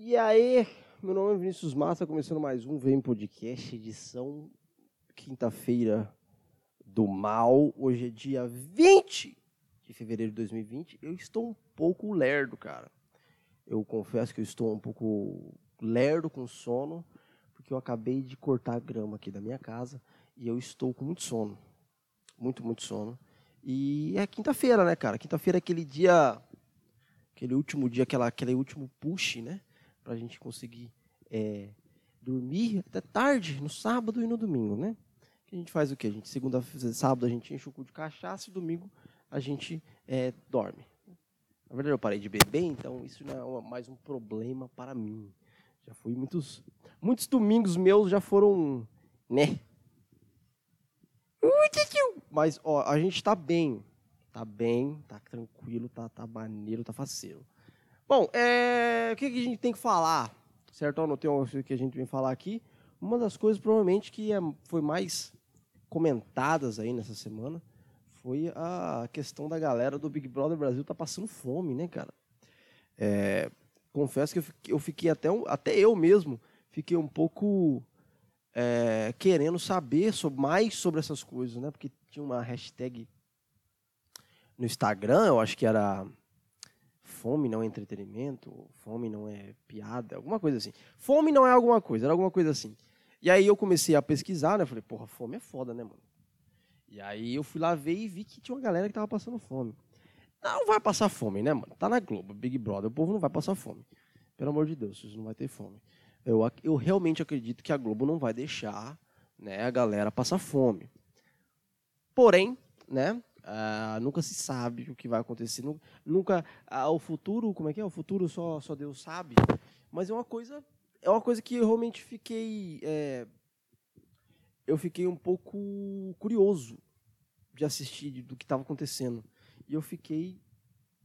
E aí, meu nome é Vinícius Massa, começando mais um Vem Podcast, edição quinta-feira do mal. Hoje é dia 20 de fevereiro de 2020. Eu estou um pouco lerdo, cara. Eu confesso que eu estou um pouco lerdo com sono, porque eu acabei de cortar a grama aqui da minha casa e eu estou com muito sono. Muito, muito sono. E é quinta-feira, né, cara? Quinta-feira é aquele dia, aquele último dia, aquela, aquele último push, né? Pra gente conseguir é, dormir até tarde, no sábado e no domingo, né? A gente faz o quê? A gente, segunda, sábado a gente enche o cu de cachaça e domingo a gente é, dorme. Na verdade, eu parei de beber, então isso não é mais um problema para mim. Já fui muitos, muitos domingos meus já foram, né? Mas, ó, a gente tá bem. Tá bem, tá tranquilo, tá, tá maneiro, tá faceiro. Bom, é, o que, que a gente tem que falar? Certo? Eu anotei o que a gente vem falar aqui. Uma das coisas, provavelmente, que é, foi mais comentadas aí nessa semana foi a questão da galera do Big Brother Brasil tá passando fome, né, cara? É, confesso que eu fiquei, até, até eu mesmo fiquei um pouco é, querendo saber sobre, mais sobre essas coisas, né? Porque tinha uma hashtag no Instagram, eu acho que era fome não é entretenimento, fome não é piada, alguma coisa assim. Fome não é alguma coisa, era alguma coisa assim. E aí eu comecei a pesquisar, né? Falei, porra, fome é foda, né, mano? E aí eu fui lá ver e vi que tinha uma galera que tava passando fome. Não vai passar fome, né, mano? Tá na Globo, Big Brother, o povo não vai passar fome. Pelo amor de Deus, vocês não vai ter fome. Eu, eu realmente acredito que a Globo não vai deixar né, a galera passar fome. Porém, né, uh, nunca se sabe o que vai acontecer. Nunca, uh, o futuro, como é que é? O futuro só, só Deus sabe. Mas é uma coisa, é uma coisa que eu realmente fiquei, é, eu fiquei um pouco curioso de assistir do que estava acontecendo. E eu fiquei,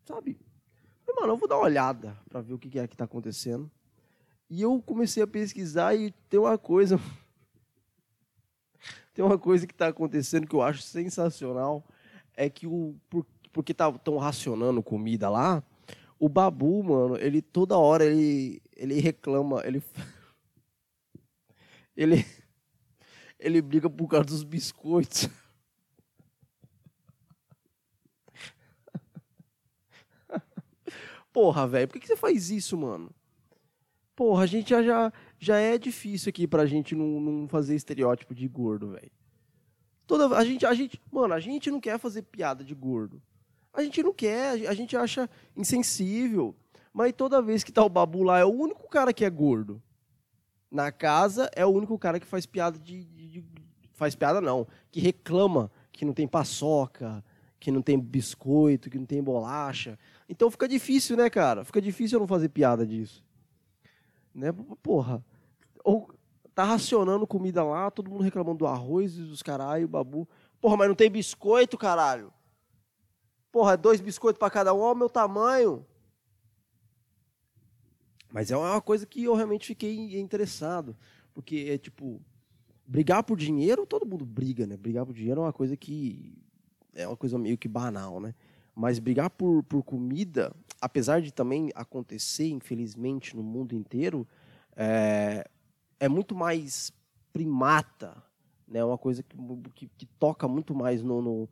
sabe, mano, eu vou dar uma olhada para ver o que é que está acontecendo. E eu comecei a pesquisar e tem uma coisa. tem uma coisa que está acontecendo que eu acho sensacional. É que o. Por, porque tá, racionando comida lá, o Babu, mano, ele toda hora ele, ele reclama, ele. ele. Ele briga por causa dos biscoitos. Porra, velho, por que, que você faz isso, mano? Porra, a gente já, já, já é difícil aqui pra gente não, não fazer estereótipo de gordo, velho. Toda a gente, a gente, mano, a gente não quer fazer piada de gordo. A gente não quer, a gente acha insensível. Mas toda vez que tá o babu lá, é o único cara que é gordo. Na casa é o único cara que faz piada de, de, de faz piada não, que reclama que não tem paçoca, que não tem biscoito, que não tem bolacha. Então fica difícil, né, cara? Fica difícil eu não fazer piada disso. Né? Porra. Ou tá racionando comida lá, todo mundo reclamando do arroz e dos caralho, babu. Porra, mas não tem biscoito, caralho. Porra, dois biscoitos para cada um, olha o meu tamanho. Mas é uma coisa que eu realmente fiquei interessado. Porque é tipo, brigar por dinheiro, todo mundo briga, né? Brigar por dinheiro é uma coisa que. É uma coisa meio que banal, né? Mas brigar por, por comida, apesar de também acontecer, infelizmente, no mundo inteiro, é, é muito mais primata, né? É uma coisa que, que, que toca muito mais no, no,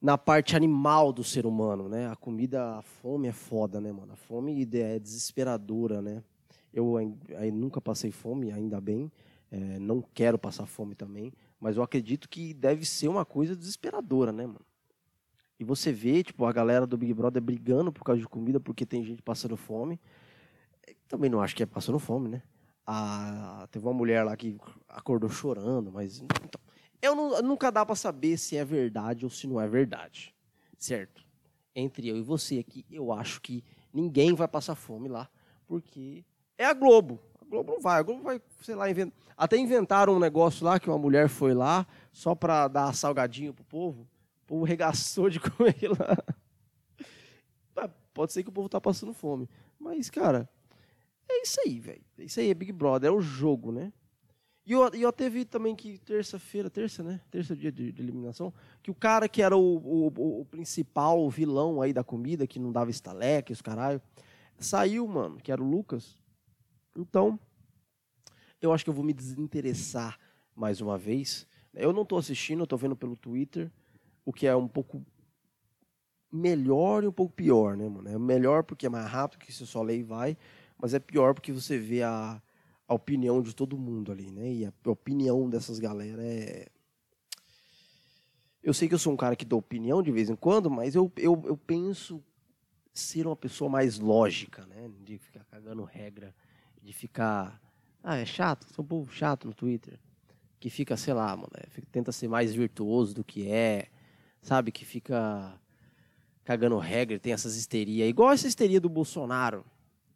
na parte animal do ser humano, né? A comida, a fome é foda, né, mano? A fome é desesperadora, né? Eu, eu nunca passei fome, ainda bem. É, não quero passar fome também, mas eu acredito que deve ser uma coisa desesperadora, né, mano? E você vê, tipo, a galera do Big Brother brigando por causa de comida porque tem gente passando fome. Também não acho que é passando fome, né? Ah, teve uma mulher lá que acordou chorando, mas. Então, eu não, nunca dá para saber se é verdade ou se não é verdade. Certo? Entre eu e você aqui, eu acho que ninguém vai passar fome lá, porque é a Globo. A Globo não vai, a Globo vai, sei lá, invent... até inventaram um negócio lá que uma mulher foi lá só para dar salgadinho pro povo povo regaçou de comer lá. Pode ser que o povo tá passando fome. Mas, cara, é isso aí, velho. É isso aí, é Big Brother, é o jogo, né? E eu, eu até vi também que terça-feira, terça, né? Terça dia de, de, eliminação, que o cara que era o, o, o, principal vilão aí da comida, que não dava estaleque, os caralho, saiu, mano, que era o Lucas. Então, eu acho que eu vou me desinteressar mais uma vez. Eu não estou assistindo, eu tô vendo pelo Twitter, o que é um pouco melhor e um pouco pior, né, mano? É melhor porque é mais rápido, que você só e vai, mas é pior porque você vê a, a opinião de todo mundo ali, né? E a opinião dessas galera é. Eu sei que eu sou um cara que dou opinião de vez em quando, mas eu, eu, eu penso ser uma pessoa mais lógica, né? De ficar cagando regra, de ficar. Ah, é chato, sou um povo chato no Twitter. Que fica, sei lá, mano, é, tenta ser mais virtuoso do que é, sabe? Que fica cagando regra, tem essas histerias. Igual essa histeria do Bolsonaro.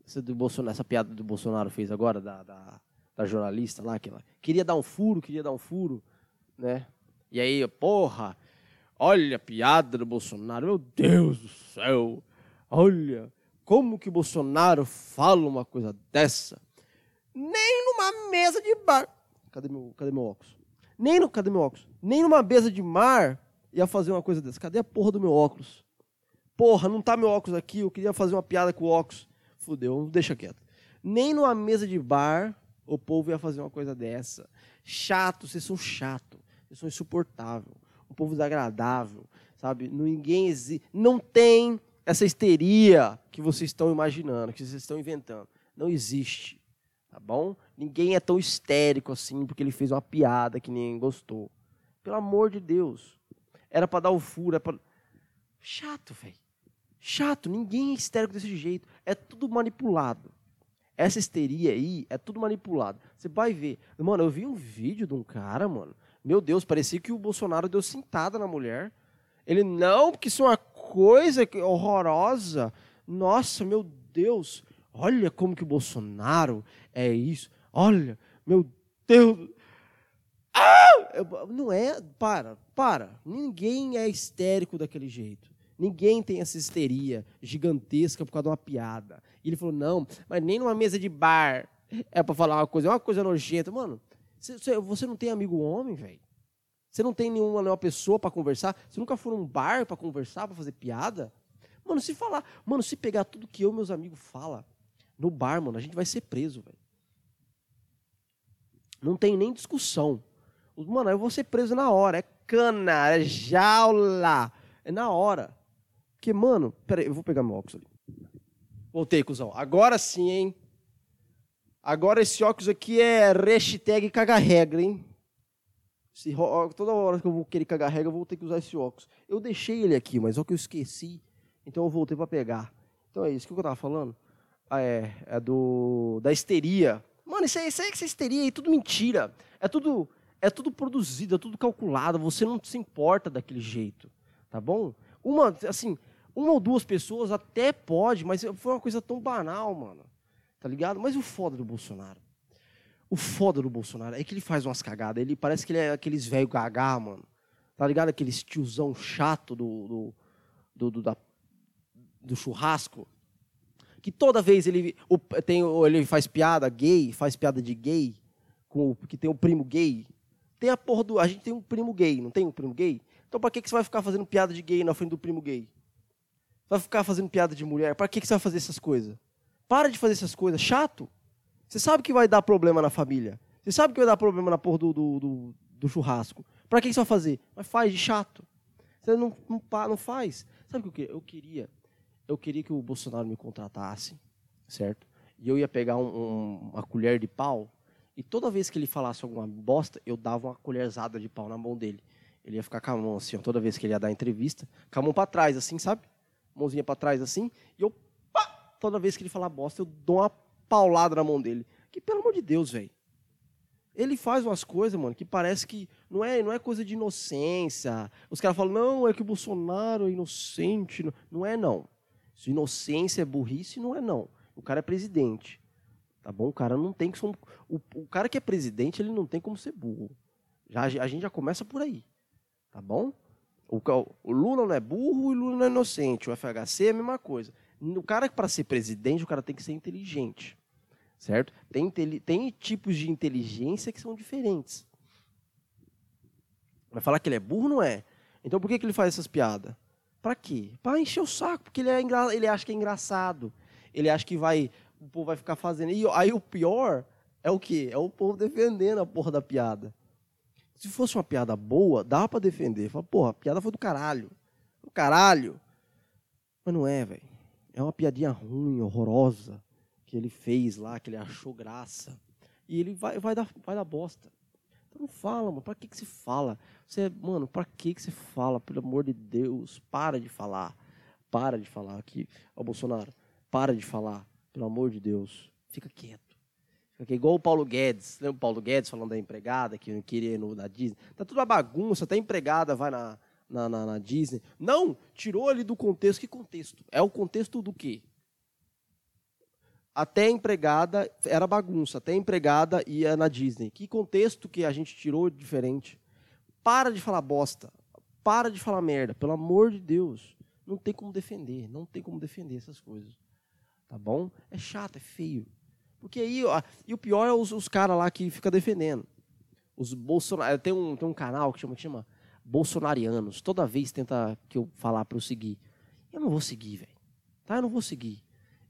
Essa, do Bolsonaro, essa piada do Bolsonaro fez agora, da, da, da jornalista lá, que ela queria dar um furo, queria dar um furo, né? E aí, porra, olha a piada do Bolsonaro, meu Deus do céu, olha, como que Bolsonaro fala uma coisa dessa? Nem numa mesa de bar. Cadê meu, cadê meu óculos? Nem no, cadê meu óculos? Nem numa mesa de mar ia fazer uma coisa dessa. Cadê a porra do meu óculos? Porra, não tá meu óculos aqui, eu queria fazer uma piada com o óculos. Fudeu, deixa quieto. Nem numa mesa de bar o povo ia fazer uma coisa dessa. Chato, vocês são chato, vocês são insuportável, um povo desagradável, sabe? Ninguém existe, não tem essa histeria que vocês estão imaginando, que vocês estão inventando. Não existe, tá bom? Ninguém é tão histérico assim porque ele fez uma piada que ninguém gostou. Pelo amor de Deus. Era para dar o furo, é pra... Chato, velho. Chato, ninguém é histérico desse jeito. É tudo manipulado. Essa histeria aí é tudo manipulado. Você vai ver. Mano, eu vi um vídeo de um cara, mano. Meu Deus, parecia que o Bolsonaro deu cintada na mulher. Ele, não, porque isso é uma coisa horrorosa. Nossa, meu Deus. Olha como que o Bolsonaro é isso. Olha, meu Deus. Ah! Não é. Para, para. Ninguém é histérico daquele jeito. Ninguém tem essa histeria gigantesca por causa de uma piada. E ele falou: não, mas nem numa mesa de bar é para falar uma coisa, é uma coisa nojenta. Mano, você não tem amigo homem, velho? Você não tem nenhuma, nenhuma pessoa para conversar? Você nunca foi num bar para conversar, para fazer piada? Mano, se falar, mano, se pegar tudo que eu e meus amigos fala no bar, mano, a gente vai ser preso, velho. Não tem nem discussão. Mano, eu vou ser preso na hora. É cana, é jaula. É na hora. Porque, mano, peraí, eu vou pegar meu óculos ali. Voltei, cuzão. Agora sim, hein? Agora esse óculos aqui é hashtag caga regra, hein? Toda hora que eu vou querer cagar regra, eu vou ter que usar esse óculos. Eu deixei ele aqui, mas só que eu esqueci. Então eu voltei para pegar. Então é isso. O que eu tava falando? Ah, é, é do da histeria. Mano, isso aí, isso aí que essa histeria aí, é tudo mentira. É tudo, é tudo produzido, é tudo calculado. Você não se importa daquele jeito, tá bom? Uma, assim, uma ou duas pessoas até pode, mas foi uma coisa tão banal, mano. Tá ligado? Mas o foda do Bolsonaro. O foda do Bolsonaro é que ele faz umas cagadas. Ele parece que ele é aqueles velho gagá, mano. Tá ligado? Aqueles tiozão chato do, do, do, do, da, do churrasco. Que toda vez ele, o, tem, ele faz piada gay, faz piada de gay, com, que tem o primo gay. Tem a porra do. A gente tem um primo gay, não tem um primo gay? Então pra que, que você vai ficar fazendo piada de gay na frente do primo gay? Vai ficar fazendo piada de mulher? Para que, que você vai fazer essas coisas? Para de fazer essas coisas. Chato. Você sabe que vai dar problema na família. Você sabe que vai dar problema na porra do, do, do, do churrasco. Para que, que você vai fazer? Mas faz de chato. Você não, não, não faz. Sabe o que eu queria? Eu queria que o Bolsonaro me contratasse, certo? E eu ia pegar um, um, uma colher de pau e toda vez que ele falasse alguma bosta, eu dava uma colherzada de pau na mão dele. Ele ia ficar com a mão assim, toda vez que ele ia dar entrevista, com a mão para trás, assim, sabe? Mãozinha para trás assim, e eu, pá, toda vez que ele falar bosta, eu dou uma paulada na mão dele. Que pelo amor de Deus, velho. Ele faz umas coisas, mano, que parece que não é, não é coisa de inocência. Os caras falam, não, é que o Bolsonaro é inocente. Não é, não. Se inocência é burrice, não é, não. O cara é presidente. Tá bom? O cara não tem que ser. O, o cara que é presidente, ele não tem como ser burro. Já, a gente já começa por aí. Tá bom? O, o Lula não é burro e o Lula não é inocente. O FHC é a mesma coisa. O cara, para ser presidente, o cara tem que ser inteligente. Certo? Tem, tem tipos de inteligência que são diferentes. Vai falar que ele é burro, não é? Então por que, que ele faz essas piadas? Para quê? Para encher o saco, porque ele, é engra... ele acha que é engraçado. Ele acha que vai, o povo vai ficar fazendo. E aí o pior é o quê? É o povo defendendo a porra da piada. Se fosse uma piada boa, dava para defender. Fala, porra, a piada foi do caralho. Do caralho. Mas não é, velho. É uma piadinha ruim, horrorosa, que ele fez lá, que ele achou graça. E ele vai, vai, dar, vai dar bosta. Então não fala, mano. Pra que, que você fala? Você, mano, pra que, que você fala? Pelo amor de Deus, para de falar. Para de falar aqui. Ó, Bolsonaro, para de falar. Pelo amor de Deus. Fica quieto. Fica igual o Paulo Guedes. Lembra o Paulo Guedes falando da empregada que não queria ir no, na Disney? Tá tudo uma bagunça, até empregada vai na, na, na, na Disney. Não, tirou ele do contexto. Que contexto? É o contexto do quê? até empregada era bagunça, até empregada ia na Disney. Que contexto que a gente tirou diferente? Para de falar bosta. Para de falar merda, pelo amor de Deus. Não tem como defender, não tem como defender essas coisas. Tá bom? É chato, é feio. Porque aí, ó, e o pior é os, os caras lá que fica defendendo. Os Bolsonaro, tem um, tem um canal que chama, chama Bolsonarianos. Toda vez tenta que eu falar para eu seguir. Eu não vou seguir, velho. Tá? Eu não vou seguir.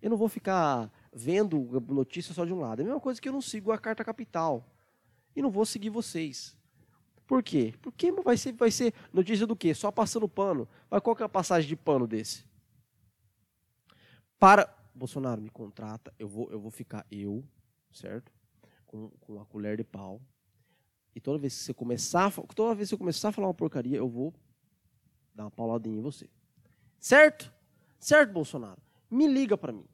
Eu não vou ficar vendo notícia só de um lado. É a mesma coisa que eu não sigo a Carta Capital. E não vou seguir vocês. Por quê? Porque vai ser, vai ser notícia do quê? Só passando pano. Mas qual que é a passagem de pano desse? Para. Bolsonaro me contrata, eu vou, eu vou ficar eu, certo? Com, com a colher de pau. E toda vez que você começar, toda vez que você começar a falar uma porcaria, eu vou dar uma pauladinha em você. Certo? Certo, Bolsonaro? Me liga para mim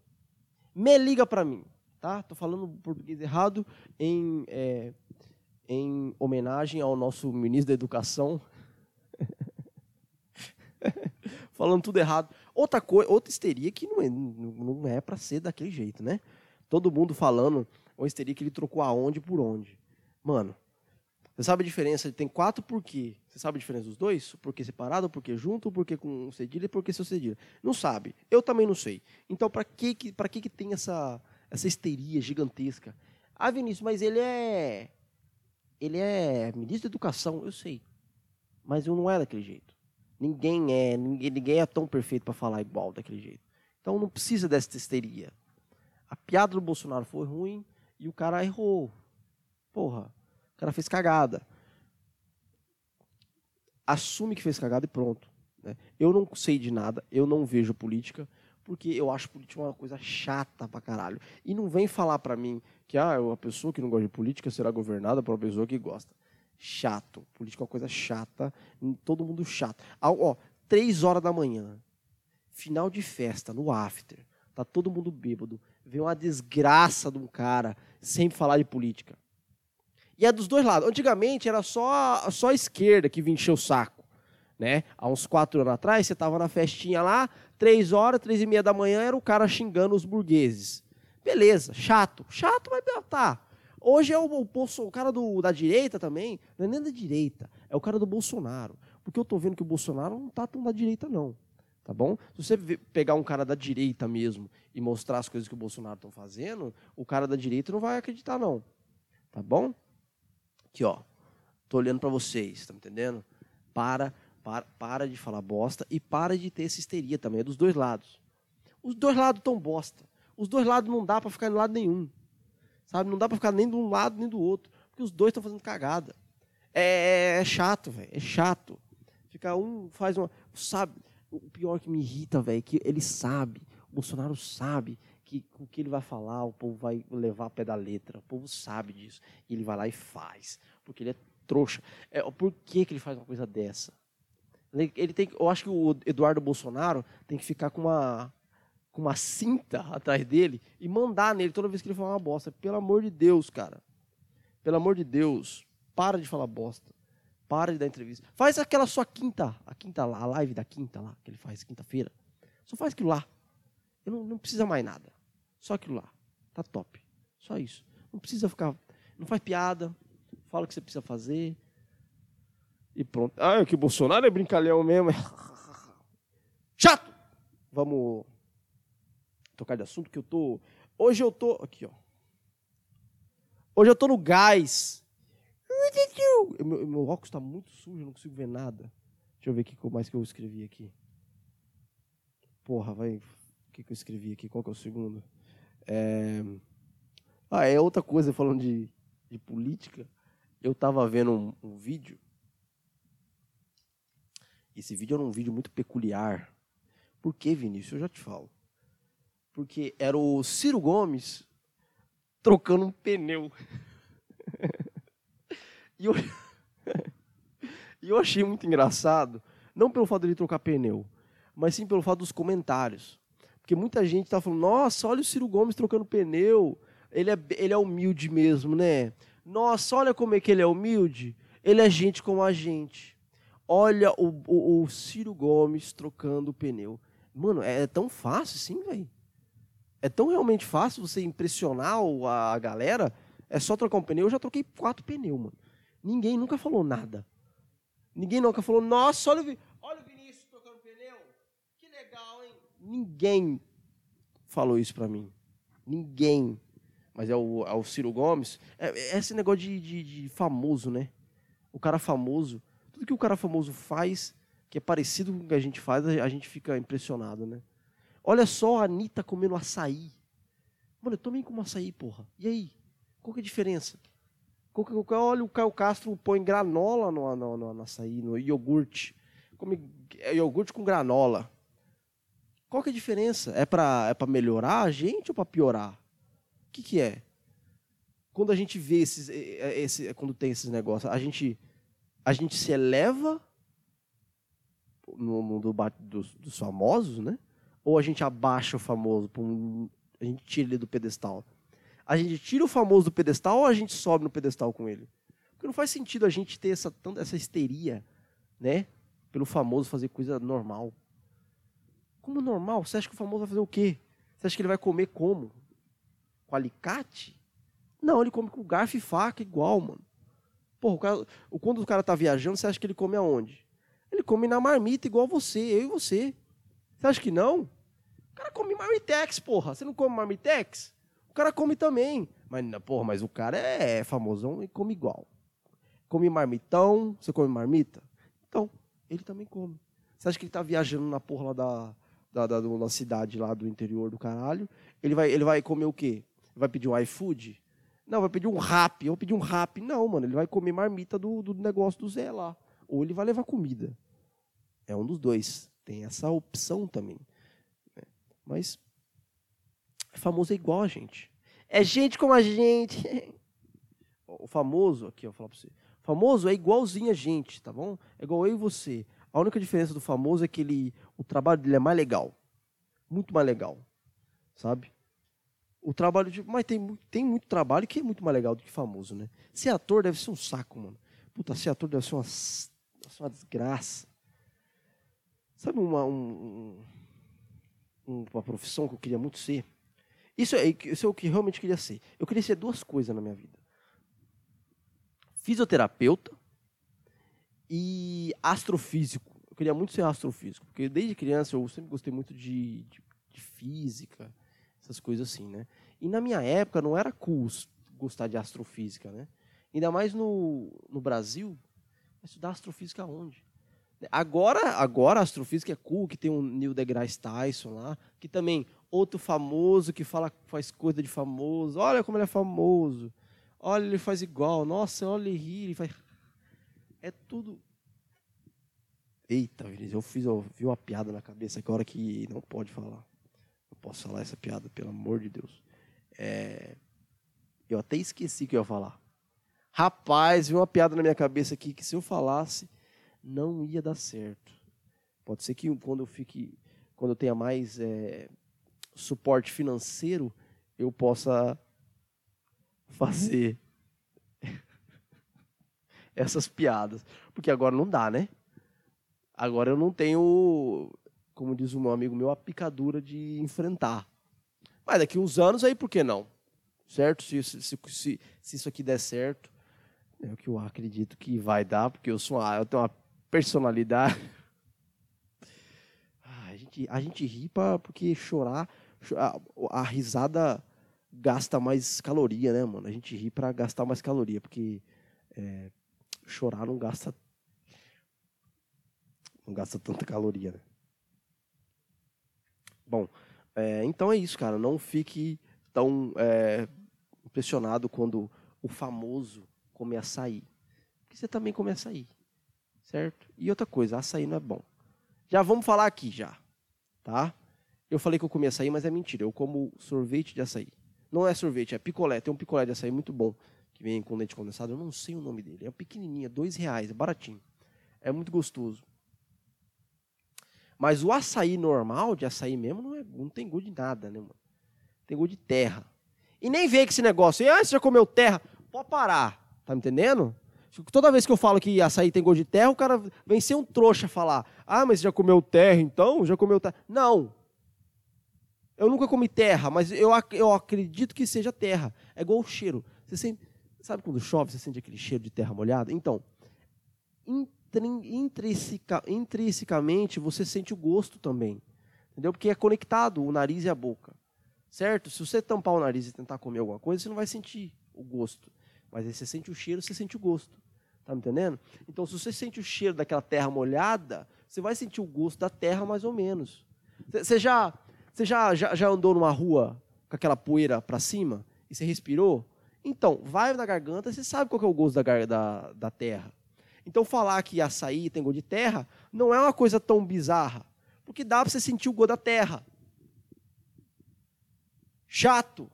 me liga para mim, tá? Tô falando português errado em, é, em homenagem ao nosso ministro da Educação. falando tudo errado. Outra coisa, outra histeria que não é, não é para ser daquele jeito, né? Todo mundo falando uma histeria que ele trocou aonde por onde. Mano, você sabe a diferença? Tem quatro porquê. Você sabe a diferença dos dois? Porquê separado, porquê junto, porquê com cedilha e porquê sem cedilha. Não sabe. Eu também não sei. Então, para que, que, que, que tem essa, essa histeria gigantesca? Ah, Vinícius, mas ele é. Ele é ministro da educação, eu sei. Mas eu não é daquele jeito. Ninguém é, ninguém, ninguém é tão perfeito para falar igual daquele jeito. Então não precisa dessa histeria. A piada do Bolsonaro foi ruim e o cara errou. Porra, o cara fez cagada. Assume que fez cagada e pronto. Né? Eu não sei de nada, eu não vejo política, porque eu acho política uma coisa chata pra caralho. E não vem falar pra mim que ah, uma pessoa que não gosta de política será governada por uma pessoa que gosta. Chato. Política é uma coisa chata, todo mundo chato. Ah, ó, três horas da manhã, final de festa, no after, tá todo mundo bêbado, vem uma desgraça de um cara sem falar de política. E é dos dois lados. Antigamente era só, só a esquerda que vinha encher o saco. Né? Há uns quatro anos atrás, você estava na festinha lá, três horas, três e meia da manhã, era o cara xingando os burgueses. Beleza, chato. Chato, mas tá. Hoje é o, o, o cara do, da direita também, não é nem da direita, é o cara do Bolsonaro. Porque eu tô vendo que o Bolsonaro não tá tão da direita, não. Tá bom? Se você pegar um cara da direita mesmo e mostrar as coisas que o Bolsonaro estão fazendo, o cara da direita não vai acreditar, não. Tá bom? Aqui, ó. Tô olhando para vocês, tá entendendo? Para, para, para de falar bosta e para de ter essa histeria também, é dos dois lados. Os dois lados tão bosta. Os dois lados não dá para ficar em lado nenhum. Sabe? Não dá para ficar nem de um lado nem do outro, porque os dois estão fazendo cagada. É, é, chato, velho, é chato. Ficar um faz uma, sabe? O pior que me irrita, velho, é que ele sabe, o Bolsonaro sabe que o que ele vai falar, o povo vai levar a pé da letra. O povo sabe disso. E ele vai lá e faz. Porque ele é trouxa. É, por que, que ele faz uma coisa dessa? Ele tem, eu acho que o Eduardo Bolsonaro tem que ficar com uma, com uma cinta atrás dele e mandar nele toda vez que ele falar uma bosta. Pelo amor de Deus, cara. Pelo amor de Deus. Para de falar bosta. Para de dar entrevista. Faz aquela sua quinta, a quinta lá, a live da quinta lá, que ele faz quinta-feira. Só faz aquilo lá. Eu não, não precisa mais nada. Só aquilo lá. Tá top. Só isso. Não precisa ficar. Não faz piada. Fala o que você precisa fazer. E pronto. Ah, é que o Bolsonaro é brincalhão mesmo. Chato! Vamos tocar de assunto que eu tô. Hoje eu tô. Aqui, ó. Hoje eu tô no gás. Meu, meu óculos está muito sujo, não consigo ver nada. Deixa eu ver o que mais que eu escrevi aqui. Porra, vai que, que eu escrevi aqui? Qual que é o segundo? É... Ah, é outra coisa falando de, de política. Eu tava vendo um, um vídeo. Esse vídeo era um vídeo muito peculiar. Por que, Vinícius? Eu já te falo. Porque era o Ciro Gomes trocando um pneu. e eu... e eu achei muito engraçado, não pelo fato de ele trocar pneu, mas sim pelo fato dos comentários. Porque muita gente tá falando, nossa, olha o Ciro Gomes trocando pneu, ele é, ele é humilde mesmo, né? Nossa, olha como é que ele é humilde, ele é gente como a gente. Olha o, o, o Ciro Gomes trocando pneu. Mano, é, é tão fácil sim, velho. É tão realmente fácil você impressionar a galera. É só trocar um pneu. Eu já troquei quatro pneus, mano. Ninguém nunca falou nada. Ninguém nunca falou, nossa, olha o, olha o Vinícius trocando pneu. Que legal, hein? Ninguém falou isso pra mim. Ninguém. Mas é o, é o Ciro Gomes. É, é esse negócio de, de, de famoso, né? O cara famoso. Tudo que o cara famoso faz, que é parecido com o que a gente faz, a gente fica impressionado, né? Olha só a Anitta comendo açaí. Mano, eu tomei como açaí, porra. E aí? Qual que é a diferença? Olha, o Caio Castro põe granola no, no, no, no açaí, no iogurte. Come é iogurte com granola. Qual que é a diferença? É para é pra melhorar a gente ou para piorar? O que, que é? Quando a gente vê esses, esse, quando tem esses negócios, a gente, a gente se eleva no mundo dos, dos famosos, né? Ou a gente abaixa o famoso, a gente tira ele do pedestal? A gente tira o famoso do pedestal ou a gente sobe no pedestal com ele? Porque não faz sentido a gente ter essa, essa histeria, né? Pelo famoso fazer coisa normal. Como normal? Você acha que o famoso vai fazer o quê? Você acha que ele vai comer como? Com alicate? Não, ele come com garfo e faca igual, mano. Porra, o cara, quando o cara tá viajando, você acha que ele come aonde? Ele come na marmita igual você, eu e você. Você acha que não? Cara come marmitex, porra. Você não come marmitex? O cara come também. Mas, porra, mas o cara é famosão e come igual. Come marmitão, você come marmita? Então, ele também come. Você acha que ele tá viajando na porra da, da, da, da cidade lá do interior do caralho? Ele vai, ele vai comer o quê? Vai pedir um iFood? Não, vai pedir um rap. Eu vou pedir um rap. Não, mano, ele vai comer marmita do, do negócio do Zé lá. Ou ele vai levar comida. É um dos dois. Tem essa opção também. Mas famoso é igual a gente. É gente como a gente. O famoso, aqui, eu vou falar pra você. Famoso é igualzinho a gente, tá bom? É igual eu e você. A única diferença do famoso é que ele, o trabalho dele é mais legal. Muito mais legal. Sabe? O trabalho de. Mas tem, tem muito trabalho que é muito mais legal do que famoso, né? Ser ator deve ser um saco, mano. Puta, ser ator deve ser uma, uma desgraça. Sabe uma, um, uma profissão que eu queria muito ser? Isso é, isso é o que realmente queria ser. Eu queria ser duas coisas na minha vida: fisioterapeuta e astrofísico. Eu queria muito ser astrofísico, porque desde criança eu sempre gostei muito de, de, de física, essas coisas assim, né? E na minha época não era cool gostar de astrofísica, né? Ainda mais no, no Brasil, estudar astrofísica onde? Agora, agora a astrofísica é cool, que tem o Neil deGrasse Tyson lá, que também outro famoso que fala faz coisa de famoso. Olha como ele é famoso. Olha, ele faz igual. Nossa, olha ele ri, ele faz É tudo Eita, eu fiz, eu vi uma piada na cabeça que hora que não pode falar. Não posso falar essa piada, pelo amor de Deus. É... Eu até esqueci que eu ia falar. Rapaz, vi uma piada na minha cabeça aqui que se eu falasse não ia dar certo. Pode ser que quando eu fique, quando eu tenha mais é, suporte financeiro, eu possa fazer essas piadas, porque agora não dá, né? Agora eu não tenho, como diz um amigo meu, a picadura de enfrentar. Mas daqui uns anos aí, por que não? Certo? Se, se, se, se isso aqui der certo, é o que eu acredito que vai dar, porque eu sou uma, eu tenho uma personalidade. A, gente, a gente ri pra, porque chorar, a, a, risada gasta mais caloria, né, mano? A gente ri para gastar mais caloria, porque é, chorar não gasta não gasta tanta caloria, né? Bom, É, então é isso, cara. Não fique tão é, impressionado quando o famoso come açaí. Porque você também come açaí. Certo? E outra coisa, açaí não é bom. Já vamos falar aqui já. Tá? Eu falei que eu comia açaí, mas é mentira. Eu como sorvete de açaí. Não é sorvete, é picolé. Tem um picolé de açaí muito bom, que vem com leite condensado. Eu não sei o nome dele. É pequenininho, é dois reais, é baratinho. É muito gostoso. Mas o açaí normal, de açaí mesmo, não, é, não tem gosto de nada, né, mano? Tem gosto de terra. E nem vem com esse negócio. Ah, você já comeu terra? Pode parar. Tá me entendendo? Toda vez que eu falo que açaí tem gosto de terra, o cara vem ser um trouxa falar. Ah, mas já comeu terra então? Já comeu terra? Não. Eu nunca comi terra, mas eu, eu acredito que seja terra. É igual o cheiro. Você sente, sabe quando chove, você sente aquele cheiro de terra molhada? Então, intrinsecamente, você sente o gosto também. Entendeu? Porque é conectado o nariz e a boca. Certo? Se você tampar o nariz e tentar comer alguma coisa, você não vai sentir o gosto. Mas aí você sente o cheiro, você sente o gosto. Tá me entendendo? Então, se você sente o cheiro daquela terra molhada, você vai sentir o gosto da terra mais ou menos. Você já você já, já, já andou numa rua com aquela poeira para cima e você respirou? Então, vai na garganta, você sabe qual é o gosto da, da, da terra. Então, falar que açaí tem gosto de terra não é uma coisa tão bizarra, porque dá para você sentir o gosto da terra. Chato.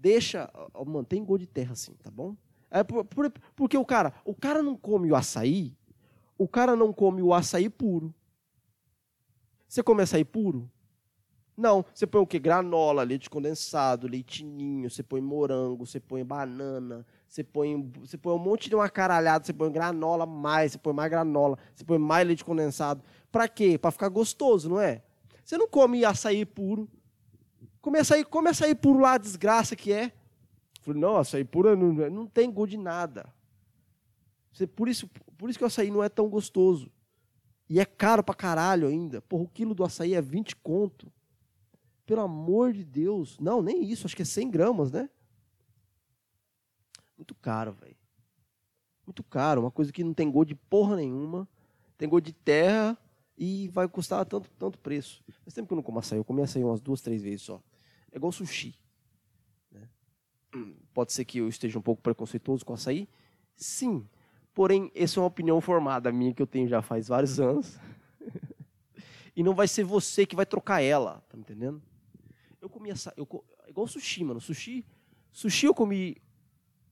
Deixa, mantém gosto de terra assim, tá bom? É por, por, porque o cara, o cara não come o açaí, o cara não come o açaí puro. Você come açaí puro? Não, você põe o quê? Granola, leite condensado, leitinho, você põe morango, você põe banana, você põe, você põe um monte de uma caralhada, você põe granola mais, você põe mais granola, você põe mais leite condensado. Para quê? Para ficar gostoso, não é? Você não come açaí puro. Come açaí, come açaí puro lá, a desgraça que é. falei, não, açaí puro não, não tem gosto de nada. Por, isso, por isso que o açaí não é tão gostoso. E é caro pra caralho ainda. Porra, o quilo do açaí é 20 conto. Pelo amor de Deus. Não, nem isso. Acho que é 100 gramas, né? Muito caro, velho. Muito caro. Uma coisa que não tem gosto de porra nenhuma. Tem gosto de terra e vai custar tanto, tanto preço. Faz tempo que eu não como açaí. Eu comi açaí umas duas, três vezes só. É igual sushi. Né? Pode ser que eu esteja um pouco preconceituoso com açaí? Sim. Porém, essa é uma opinião formada minha que eu tenho já faz vários anos. e não vai ser você que vai trocar ela, tá me entendendo? Eu comi essa. Eu, igual sushi, mano. Sushi, sushi eu comi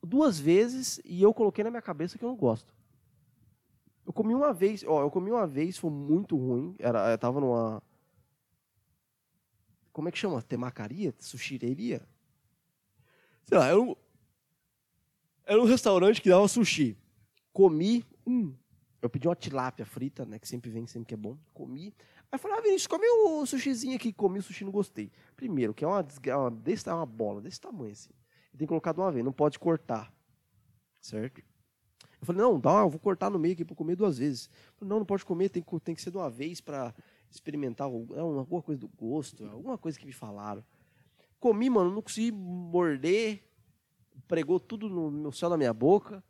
duas vezes e eu coloquei na minha cabeça que eu não gosto. Eu comi uma vez, ó, eu comi uma vez, foi muito ruim. Era, eu tava numa. Como é que chama? Temacaria? Sushireria? Sei lá, era um, era um restaurante que dava sushi. Comi, hum, eu pedi uma tilápia frita, né, que sempre vem, sempre que é bom. Comi. Aí falei, ah, Vinícius, come o sushizinho aqui. Comi o sushi, não gostei. Primeiro, que é uma, uma, desse, uma bola desse tamanho assim. Tem que colocar de uma vez, não pode cortar. Certo? Eu falei, não, dá, eu vou cortar no meio aqui para comer duas vezes. Falei, não, não pode comer, tem, tem que ser de uma vez para experimentar é alguma coisa do gosto, alguma coisa que me falaram. Comi, mano, não consegui morder, pregou tudo no meu céu na minha boca.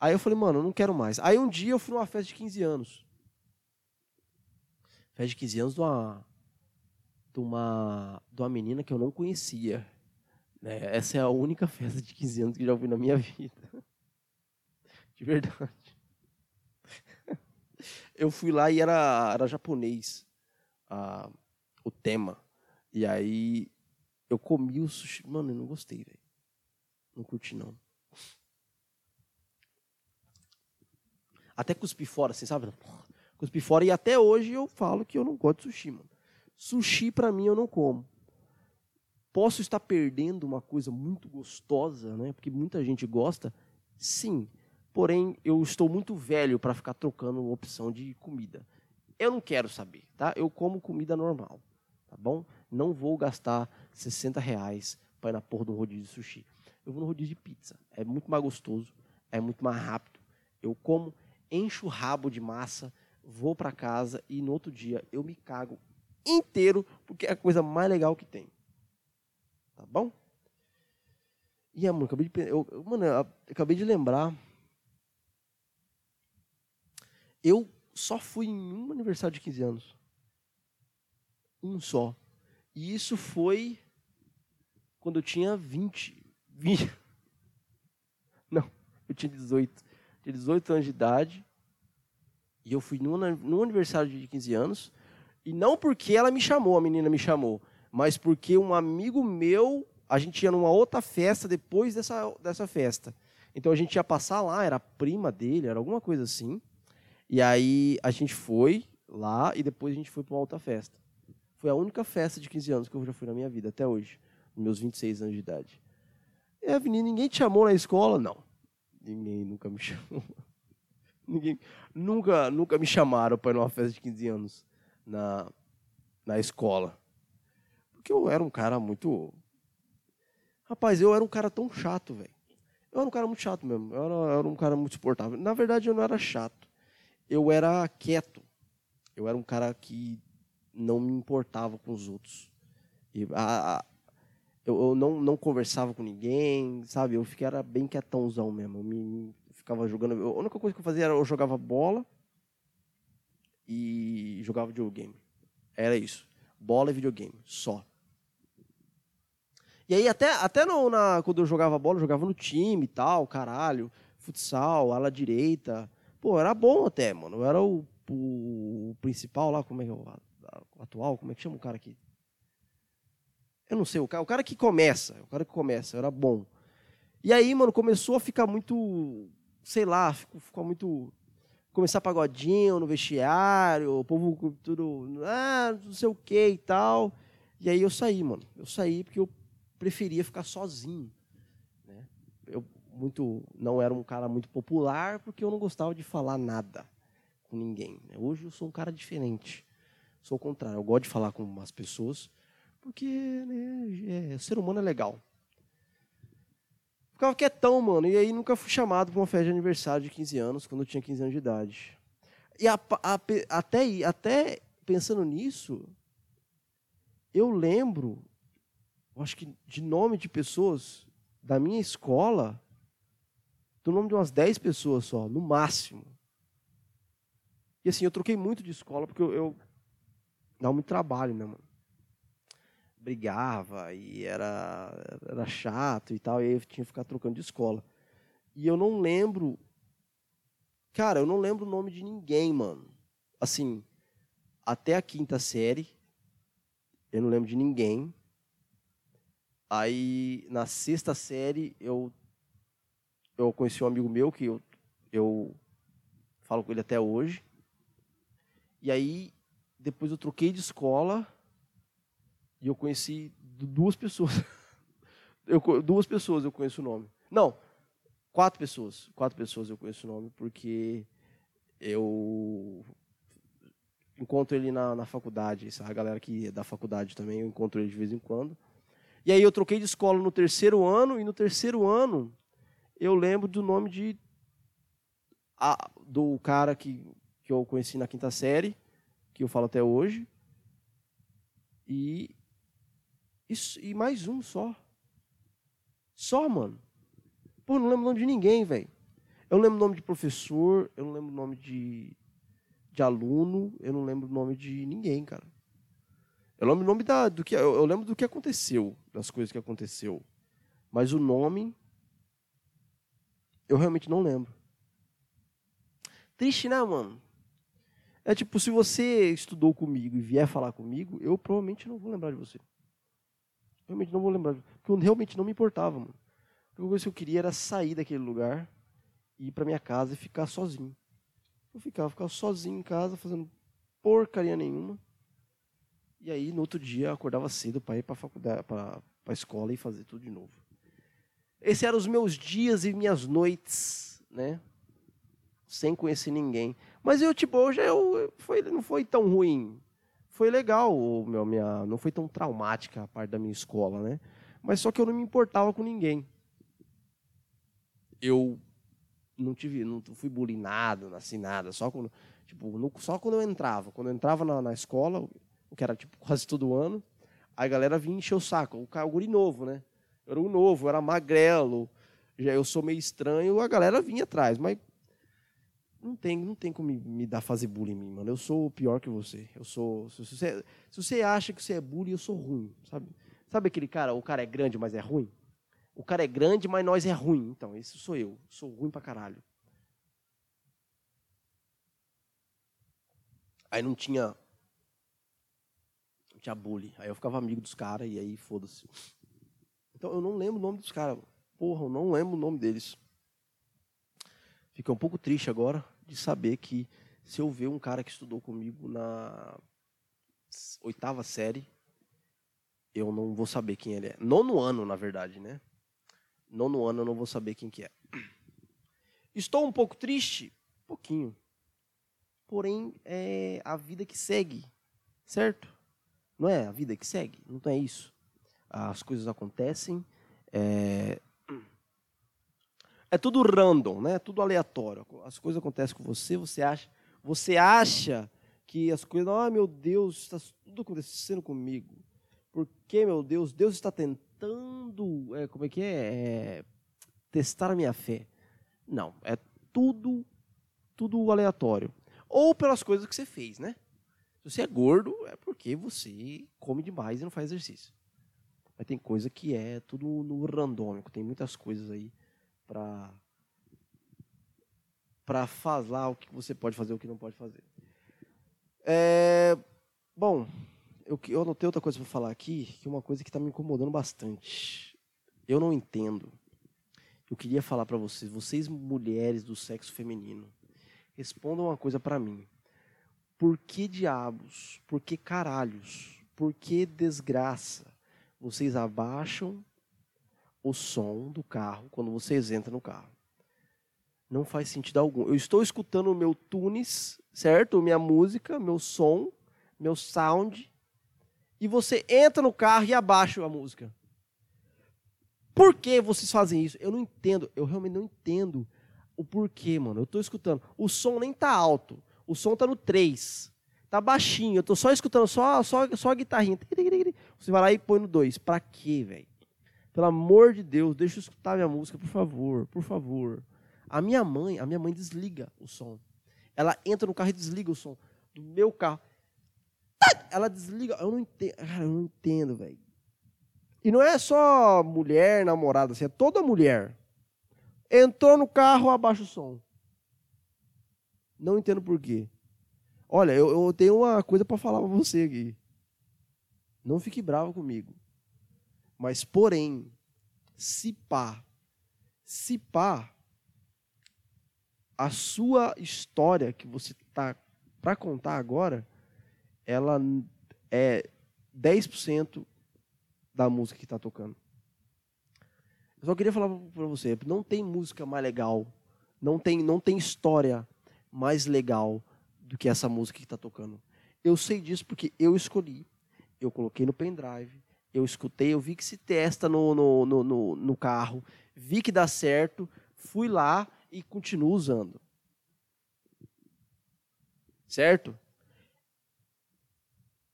Aí eu falei, mano, eu não quero mais. Aí um dia eu fui numa festa de 15 anos festa de 15 anos de uma, de uma, de uma menina que eu não conhecia. Né? Essa é a única festa de 15 anos que já ouvi na minha vida. De verdade. Eu fui lá e era, era japonês a, o tema. E aí eu comi o sushi. Mano, eu não gostei, velho. Não curti, não. Até cuspi fora, assim, sabe? cuspi fora. E até hoje eu falo que eu não gosto de sushi, mano. Sushi, para mim, eu não como. Posso estar perdendo uma coisa muito gostosa, né? Porque muita gente gosta. Sim. Porém, eu estou muito velho para ficar trocando opção de comida. Eu não quero saber, tá? Eu como comida normal, tá bom? Não vou gastar 60 reais para ir na porra do rodízio de sushi. Eu vou no rodízio de pizza. É muito mais gostoso, é muito mais rápido. Eu como, encho o rabo de massa, vou para casa e no outro dia eu me cago inteiro, porque é a coisa mais legal que tem. Tá bom? E, amor, acabei de, eu, mano, eu acabei de lembrar. Eu só fui em um aniversário de 15 anos. Um só. E isso foi quando eu tinha 20. 20 não, eu tinha 18. Tinha 18 anos de idade. E eu fui no aniversário de 15 anos. E não porque ela me chamou, a menina me chamou, mas porque um amigo meu, a gente ia numa outra festa depois dessa, dessa festa. Então a gente ia passar lá, era prima dele, era alguma coisa assim. E aí a gente foi lá e depois a gente foi para uma outra festa. Foi a única festa de 15 anos que eu já fui na minha vida, até hoje, nos meus 26 anos de idade. E a menina, ninguém te chamou na escola? Não. Ninguém nunca me chamou. Ninguém, nunca, nunca me chamaram para ir numa festa de 15 anos na, na escola. Porque eu era um cara muito. Rapaz, eu era um cara tão chato, velho. Eu era um cara muito chato mesmo. Eu era, eu era, um cara muito suportável. Na verdade, eu não era chato. Eu era quieto. Eu era um cara que não me importava com os outros. E, a, a, eu, eu não, não conversava com ninguém, sabe? Eu fiquei, era bem quietãozão mesmo. Eu me, ficava jogando. A única coisa que eu fazia era eu jogava bola e jogava videogame. Era isso. Bola e videogame, só. E aí, até, até no, na, quando eu jogava bola, eu jogava no time e tal, caralho, futsal, ala direita. Pô, era bom até, mano. Eu era o, o, o principal lá, como é que é o, atual? Como é que chama o cara aqui? Eu não sei, o cara, o cara que começa, o cara que começa, era bom. E aí, mano, começou a ficar muito, sei lá, ficou, ficou muito começar pagodinho no vestiário, o povo tudo, ah, não sei o que e tal. E aí eu saí, mano. Eu saí porque eu preferia ficar sozinho. Muito não era um cara muito popular porque eu não gostava de falar nada com ninguém. Né? Hoje eu sou um cara diferente. Sou o contrário. Eu gosto de falar com as pessoas porque né, é, o ser humano é legal. Ficava quietão, mano. E aí nunca fui chamado para uma festa de aniversário de 15 anos, quando eu tinha 15 anos de idade. E a, a, até, até pensando nisso, eu lembro acho que de nome de pessoas da minha escola, do nome de umas 10 pessoas só, no máximo. E assim, eu troquei muito de escola porque eu, eu dava muito trabalho, né, mano? Brigava e era, era chato e tal, e aí eu tinha que ficar trocando de escola. E eu não lembro. Cara, eu não lembro o nome de ninguém, mano. Assim, até a quinta série, eu não lembro de ninguém. Aí, na sexta série, eu, eu conheci um amigo meu que eu, eu falo com ele até hoje. E aí, depois eu troquei de escola e eu conheci duas pessoas. Eu, duas pessoas eu conheço o nome. Não, quatro pessoas. Quatro pessoas eu conheço o nome, porque eu encontro ele na, na faculdade. Essa galera que é da faculdade também, eu encontro ele de vez em quando. E aí eu troquei de escola no terceiro ano, e no terceiro ano eu lembro do nome de a, do cara que, que eu conheci na quinta série, que eu falo até hoje. E, e, e mais um só. Só, mano. Pô, não lembro o nome de ninguém, velho. Eu não lembro o nome de professor, eu não lembro o nome de, de aluno, eu não lembro o nome de ninguém, cara. Eu lembro o nome da, do que eu, eu lembro do que aconteceu, das coisas que aconteceu, mas o nome eu realmente não lembro. Triste, né, mano? É tipo, se você estudou comigo e vier falar comigo, eu provavelmente não vou lembrar de você. Realmente não vou lembrar. Porque eu realmente não me importava, mano. A única coisa que eu queria era sair daquele lugar, ir para minha casa e ficar sozinho. Eu ficava, ficava sozinho em casa, fazendo porcaria nenhuma. E aí, no outro dia, eu acordava cedo para ir para a faculdade, para a escola e fazer tudo de novo. Esses eram os meus dias e minhas noites, né? Sem conhecer ninguém. Mas eu, tipo, hoje eu, foi, não foi tão ruim. Foi legal, meu, minha, não foi tão traumática a parte da minha escola, né? Mas só que eu não me importava com ninguém. Eu não tive, não fui bulinado, assim, nada. Só quando, tipo, no, só quando eu entrava. Quando eu entrava na, na escola, que era tipo quase todo ano, a galera vinha encher o saco. O, o guri novo, né? Eu era um novo, eu era magrelo, já eu sou meio estranho, a galera vinha atrás. Mas Não tem, não tem como me, me dar fazer bullying em mim, mano. Eu sou pior que você. Eu sou. Se você, se você acha que você é bullying, eu sou ruim, sabe? Sabe aquele cara, o cara é grande, mas é ruim? O cara é grande, mas nós é ruim. Então, esse sou eu. Sou ruim pra caralho. Aí não tinha. Não tinha bullying. Aí eu ficava amigo dos caras e aí foda-se. Então eu não lembro o nome dos caras. Porra, eu não lembro o nome deles. Fica um pouco triste agora de saber que se eu ver um cara que estudou comigo na oitava série, eu não vou saber quem ele é. Nono ano, na verdade, né? Nono ano eu não vou saber quem que é. Estou um pouco triste? Pouquinho. Porém, é a vida que segue, certo? Não é a vida que segue? Não é isso. As coisas acontecem, é, é tudo random, né? Tudo aleatório. As coisas acontecem com você, você acha, você acha que as coisas, ah, meu Deus, está tudo acontecendo comigo. Porque, meu Deus, Deus está tentando, é, como é que é? é? Testar a minha fé. Não, é tudo, tudo aleatório. Ou pelas coisas que você fez, né? Se você é gordo, é porque você come demais e não faz exercício. Mas tem coisa que é tudo no randômico, tem muitas coisas aí para para falar o que você pode fazer e o que não pode fazer. É, bom, eu, eu anotei outra coisa para falar aqui, que é uma coisa que está me incomodando bastante. Eu não entendo. Eu queria falar para vocês, vocês mulheres do sexo feminino, respondam uma coisa para mim. Por que diabos, por que caralhos, por que desgraça vocês abaixam o som do carro quando vocês entram no carro. Não faz sentido algum. Eu estou escutando o meu tunes, certo? Minha música, meu som, meu sound, e você entra no carro e abaixa a música. Por que vocês fazem isso? Eu não entendo. Eu realmente não entendo o porquê, mano. Eu estou escutando. O som nem tá alto. O som tá no 3. Tá baixinho. Eu tô só escutando só, só, só a guitarrinha. Você vai lá e põe no 2. Pra quê, velho? Pelo amor de Deus, deixa eu escutar minha música, por favor, por favor. A minha mãe, a minha mãe desliga o som. Ela entra no carro e desliga o som do meu carro. Ela desliga. Eu não entendo, cara, eu não entendo, velho. E não é só mulher, namorada, assim, é toda mulher. Entrou no carro, abaixa o som. Não entendo por quê. Olha, eu, eu tenho uma coisa para falar para você aqui. Não fique bravo comigo. Mas, porém, se pá, se pá, a sua história que você tá para contar agora, ela é 10% da música que está tocando. Eu só queria falar para você, não tem música mais legal, não tem, não tem história mais legal do que essa música que está tocando. Eu sei disso porque eu escolhi, eu coloquei no pendrive, eu escutei, eu vi que se testa no, no, no, no, no carro, vi que dá certo, fui lá e continuo usando. Certo?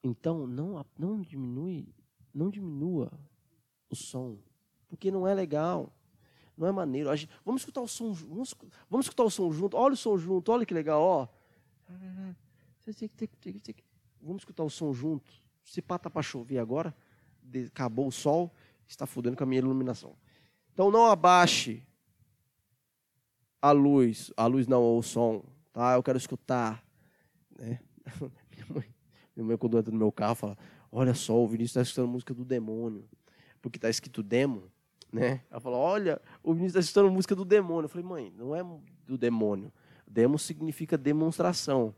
Então, não, não diminui, não diminua o som, porque não é legal, não é maneiro. Gente, vamos escutar o som, vamos, vamos escutar o som junto. Olha o som junto, olha que legal, ó. Vamos escutar o som junto. Se pá tá para chover agora, acabou o sol, está fudendo com a minha iluminação. Então não abaixe a luz, a luz não, o som, tá? Eu quero escutar, né? Minha mãe, minha mãe quando entra no meu carro fala, olha só, o Vinícius está escutando música do demônio, porque está escrito demo, né? Ela falou, olha, o Vinícius está escutando música do demônio. Eu falei, mãe, não é do demônio. Demo significa demonstração.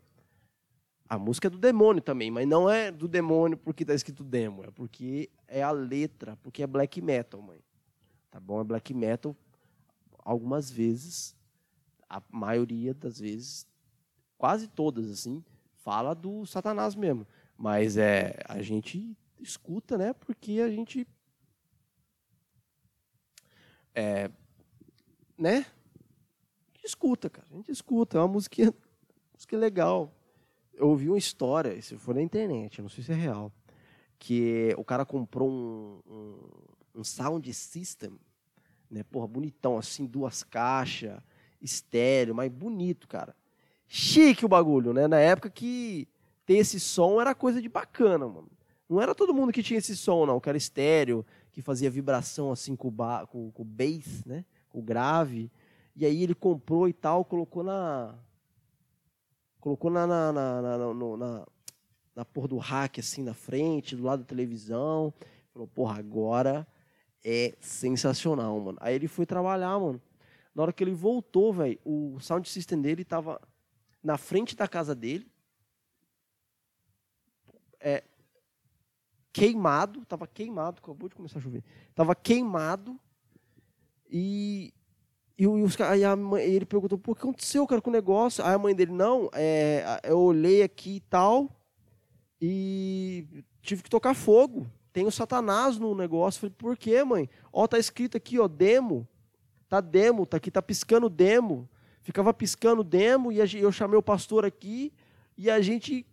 A música é do demônio também, mas não é do demônio porque está escrito demo, é porque é a letra, porque é black metal, mãe. Tá bom? É black metal. Algumas vezes, a maioria das vezes, quase todas, assim, fala do Satanás mesmo. Mas é, a gente escuta, né? Porque a gente. É, né? Escuta, cara. A gente escuta. É uma música, música legal eu ouvi uma história, se for na internet, não sei se é real, que o cara comprou um, um, um sound system, né, porra, bonitão, assim, duas caixas, estéreo, mas bonito, cara. chique o bagulho, né? Na época que ter esse som era coisa de bacana, mano. Não era todo mundo que tinha esse som, não, que era estéreo, que fazia vibração assim com o, ba com, com o bass, né? Com o grave. E aí ele comprou e tal, colocou na. Colocou na, na, na, na, na, na, na porra do rack, assim, na frente, do lado da televisão. Falou, porra, agora é sensacional, mano. Aí ele foi trabalhar, mano. Na hora que ele voltou, velho, o sound system dele tava na frente da casa dele. É, queimado, tava queimado, acabou de começar a chover. Tava queimado e, e, os, a mãe, ele perguntou, pô, o que aconteceu, cara, com o negócio? Aí a mãe dele, não, é, eu olhei aqui e tal e tive que tocar fogo. Tem o Satanás no negócio. Falei, por quê, mãe? Ó, tá escrito aqui, ó, demo. Tá demo, tá aqui, tá piscando demo. Ficava piscando demo e eu chamei o pastor aqui e a gente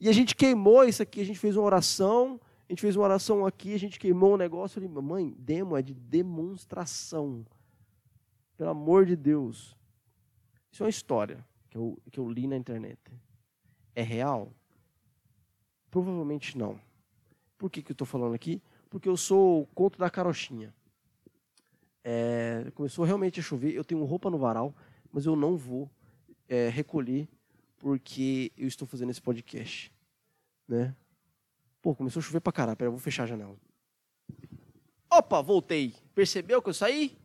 e a gente queimou isso aqui, a gente fez uma oração, a gente fez uma oração aqui, a gente queimou um negócio. Eu falei, mãe, demo é de demonstração. Pelo amor de Deus. Isso é uma história que eu, que eu li na internet. É real? Provavelmente não. Por que, que eu estou falando aqui? Porque eu sou o conto da carochinha. É, começou realmente a chover, eu tenho roupa no varal, mas eu não vou é, recolher porque eu estou fazendo esse podcast, né? Pô, começou a chover pra caralho. Pera, eu vou fechar a janela. Opa, voltei. Percebeu que eu saí?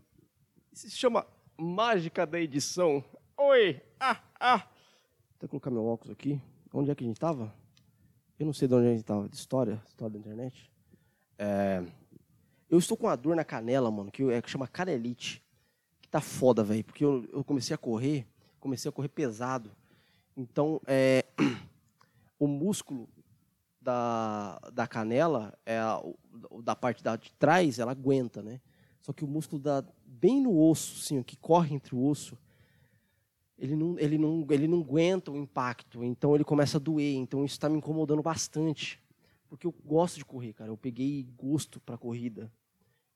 Isso se chama mágica da edição. Oi, ah, ah. Vou colocar meu óculos aqui. Onde é que a gente tava? Eu não sei de onde a gente tava. De história? História da internet? É... Eu estou com uma dor na canela, mano, que, é, que chama canelite. Que tá foda, velho. Porque eu, eu comecei a correr, comecei a correr pesado. Então, é, o músculo da, da canela, é a, da parte da, de trás, ela aguenta, né? Só que o músculo da, bem no osso, assim, que corre entre o osso, ele não, ele, não, ele não aguenta o impacto, então ele começa a doer. Então isso está me incomodando bastante. Porque eu gosto de correr, cara. Eu peguei gosto para corrida.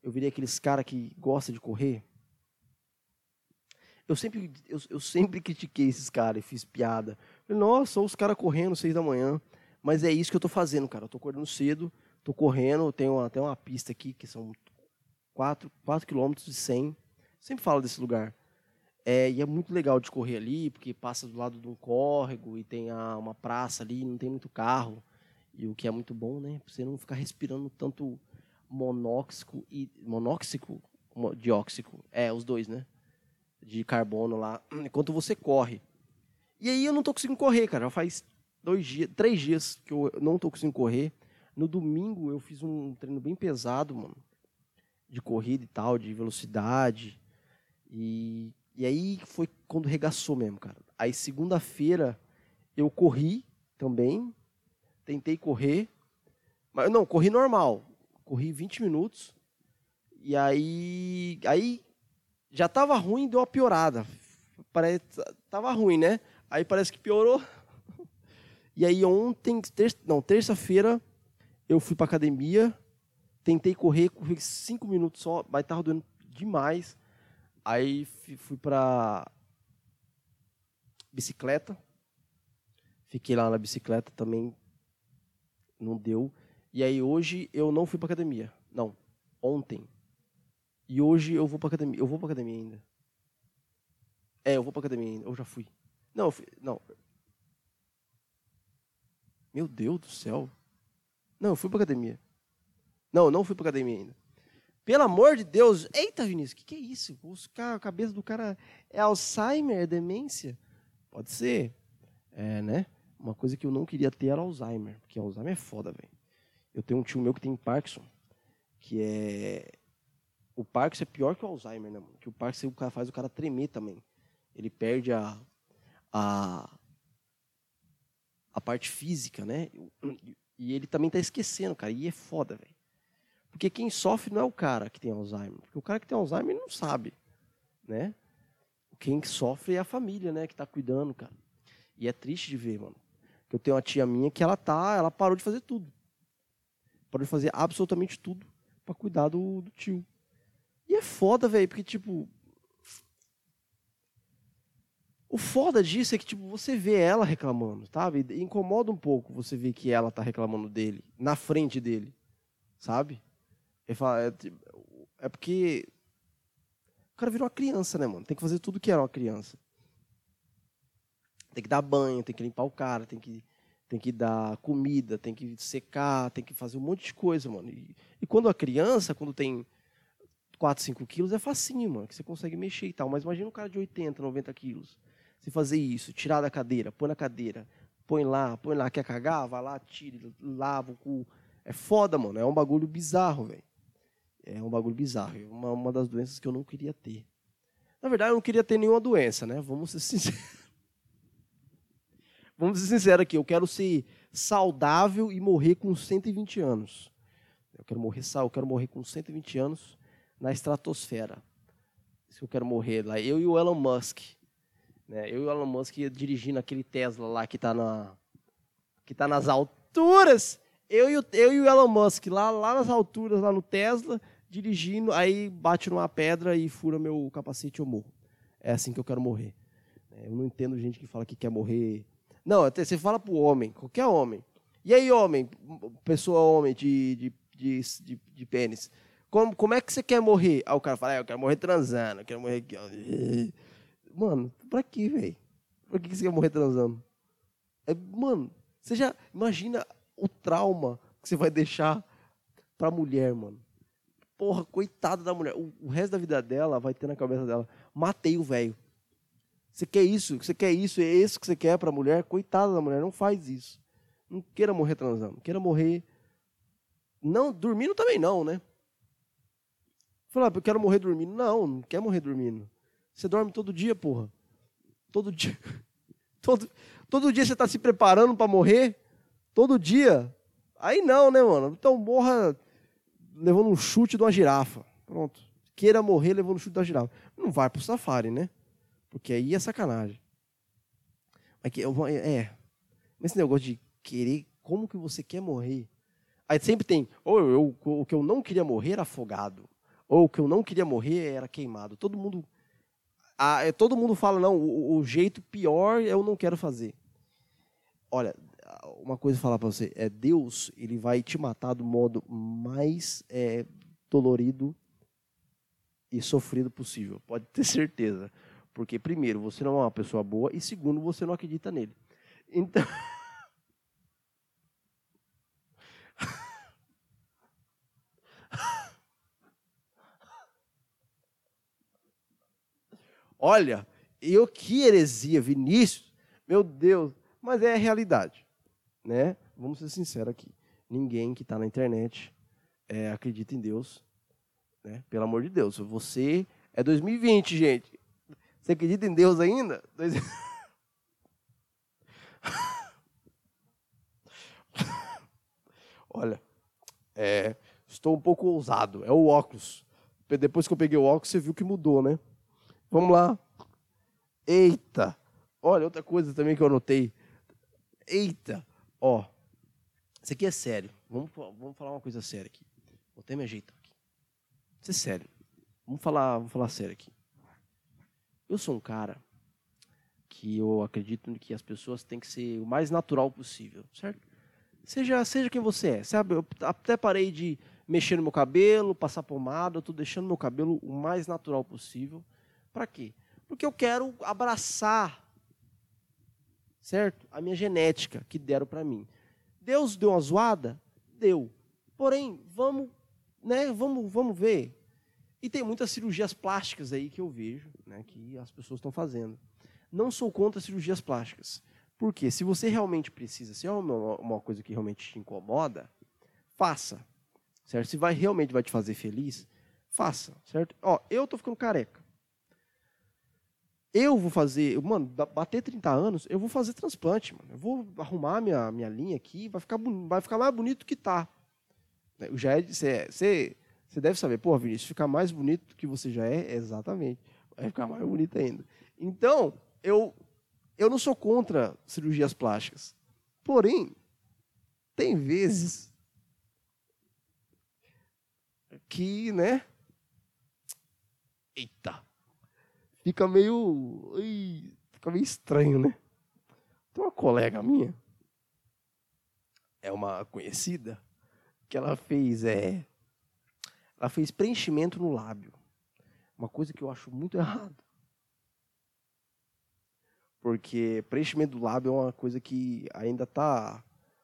Eu virei aqueles cara que gosta de correr. Eu sempre, eu, eu sempre critiquei esses caras e fiz piada. Falei, Nossa, os caras correndo seis da manhã. Mas é isso que eu estou fazendo, cara. Eu estou acordando cedo, estou correndo, tenho até uma pista aqui que são 4, 4 quilômetros de 100. Sempre falo desse lugar. É, e é muito legal de correr ali, porque passa do lado de um córrego e tem a, uma praça ali, não tem muito carro. E o que é muito bom, né? Pra você não ficar respirando tanto monóxico e monóxico, dióxico. É, os dois, né? de carbono lá, enquanto você corre. E aí eu não tô conseguindo correr, cara. Já faz dois dias, três dias que eu não tô conseguindo correr. No domingo eu fiz um treino bem pesado, mano. De corrida e tal, de velocidade. E, e aí foi quando regaçou mesmo, cara. Aí segunda-feira eu corri também. Tentei correr. Mas não, corri normal. Corri 20 minutos. E aí. Aí já estava ruim, deu uma piorada. Parece, tava ruim, né? Aí parece que piorou. E aí ontem, ter, não, terça-feira, eu fui para academia, tentei correr, corri cinco minutos só, mas estava doendo demais. Aí fui para bicicleta, fiquei lá na bicicleta também, não deu. E aí hoje eu não fui para academia, não, ontem e hoje eu vou pra academia. Eu vou pra academia ainda. É, eu vou pra academia ainda. Eu já fui. Não, fui, não. Meu Deus do céu. Não, eu fui pra academia. Não, não fui pra academia ainda. Pelo amor de Deus. Eita, Vinícius, o que, que é isso? Os cara, a cabeça do cara é Alzheimer, é demência? Pode ser. É, né? Uma coisa que eu não queria ter era Alzheimer. Porque Alzheimer é foda, velho. Eu tenho um tio meu que tem Parkinson. Que é o Parkinson é pior que o Alzheimer, né, mano? Que o Parkinson o cara faz o cara tremer também. Ele perde a, a, a parte física, né? E ele também tá esquecendo, cara. E é foda, velho. Porque quem sofre não é o cara que tem Alzheimer. Porque o cara que tem Alzheimer não sabe, né? Quem sofre é a família, né? Que tá cuidando, cara. E é triste de ver, mano. Eu tenho uma tia minha que ela tá, ela parou de fazer tudo. Parou de fazer absolutamente tudo para cuidar do, do tio. E é foda, velho, porque, tipo. O foda disso é que, tipo, você vê ela reclamando, sabe? E incomoda um pouco você ver que ela tá reclamando dele, na frente dele, sabe? Ele fala, é, é porque o cara virou uma criança, né, mano? Tem que fazer tudo que era uma criança. Tem que dar banho, tem que limpar o cara, tem que, tem que dar comida, tem que secar, tem que fazer um monte de coisa, mano. E, e quando a criança, quando tem 4, 5 quilos, é facinho, mano, que você consegue mexer e tal. Mas imagina um cara de 80, 90 quilos. Você fazer isso, tirar da cadeira, põe na cadeira, põe lá, põe lá, quer cagar? Vai lá, tira, lava o cu. É foda, mano. É um bagulho bizarro, velho. É um bagulho bizarro. Uma, uma das doenças que eu não queria ter. Na verdade, eu não queria ter nenhuma doença, né? Vamos ser sinceros. Vamos ser sinceros aqui. Eu quero ser saudável e morrer com 120 anos. Eu quero morrer, eu quero morrer com 120 anos na estratosfera. Se eu quero morrer lá, eu e o Elon Musk, né? Eu e o Elon Musk dirigindo aquele Tesla lá que está na que tá nas alturas. Eu e, o, eu e o Elon Musk lá, lá nas alturas, lá no Tesla, dirigindo, aí bate numa pedra e fura meu capacete e eu morro. É assim que eu quero morrer. É, eu não entendo gente que fala que quer morrer. Não, até você fala pro homem, qualquer homem. E aí, homem, pessoa homem de, de, de, de, de pênis, como, como é que você quer morrer? Aí o cara fala, ah, eu quero morrer transando, eu quero morrer aqui. Mano, pra quê, velho? Pra que você quer morrer transando? É, mano, você já imagina o trauma que você vai deixar pra mulher, mano porra, coitada da mulher. O, o, resto da vida dela vai ter na cabeça dela: matei o velho. Você quer isso? Você quer isso? É isso que você quer para a mulher? Coitada da mulher, não faz isso. Não queira morrer transando. Queira morrer. Não, dormindo também não, né? Falar, eu quero morrer dormindo. Não, não quer morrer dormindo. Você dorme todo dia, porra. Todo dia. Todo, todo dia você está se preparando para morrer? Todo dia? Aí não, né, mano? Então morra levando um chute de uma girafa. Pronto. Queira morrer levando um chute da girafa. Não vai pro safari, né? Porque aí é sacanagem. Mas que, é. Mas esse negócio de querer, como que você quer morrer? Aí sempre tem, ou eu, o que eu não queria morrer era afogado, ou o que eu não queria morrer era queimado. Todo mundo, ah, todo mundo fala não, o, o jeito pior eu não quero fazer. Olha, uma coisa falar para você é Deus ele vai te matar do modo mais é, dolorido e sofrido possível pode ter certeza. Porque primeiro você não é uma pessoa boa e segundo você não acredita nele. Então olha eu que heresia Vinícius meu Deus mas é a realidade né? Vamos ser sinceros aqui. Ninguém que está na internet é, acredita em Deus, né? Pelo amor de Deus. Você é 2020, gente. Você acredita em Deus ainda? Olha, é, estou um pouco ousado. É o óculos. Depois que eu peguei o óculos, você viu que mudou, né? Vamos lá. Eita! Olha, outra coisa também que eu anotei. Eita! Ó, isso aqui é sério. Vamos, vamos falar uma coisa séria aqui. Vou até me ajeitar aqui. Isso é sério. Vamos falar, vamos falar sério aqui. Eu sou um cara que eu acredito que as pessoas têm que ser o mais natural possível, certo? Seja, seja quem você é. Sabe, eu até parei de mexer no meu cabelo, passar pomada, eu estou deixando meu cabelo o mais natural possível. Para quê? Porque eu quero abraçar certo? A minha genética que deram para mim. Deus deu uma zoada? Deu. Porém, vamos, né, vamos, vamos ver. E tem muitas cirurgias plásticas aí que eu vejo, né, que as pessoas estão fazendo. Não sou contra cirurgias plásticas. Porque se você realmente precisa, se é uma, uma coisa que realmente te incomoda, faça. Certo? Se vai realmente vai te fazer feliz, faça, certo? Ó, eu tô ficando careca. Eu vou fazer, mano, bater 30 anos, eu vou fazer transplante, mano. Eu vou arrumar minha, minha linha aqui, vai ficar, vai ficar mais bonito que tá. Né, já é, você, você, você deve saber, pô, Vinícius, ficar mais bonito que você já é, exatamente. Vai ficar mais bonito ainda. Então, eu, eu não sou contra cirurgias plásticas. Porém, tem vezes que, né? Eita! Fica meio. fica meio estranho, né? Tem uma colega minha, é uma conhecida, que ela fez é ela fez preenchimento no lábio. Uma coisa que eu acho muito errado. Porque preenchimento do lábio é uma coisa que ainda está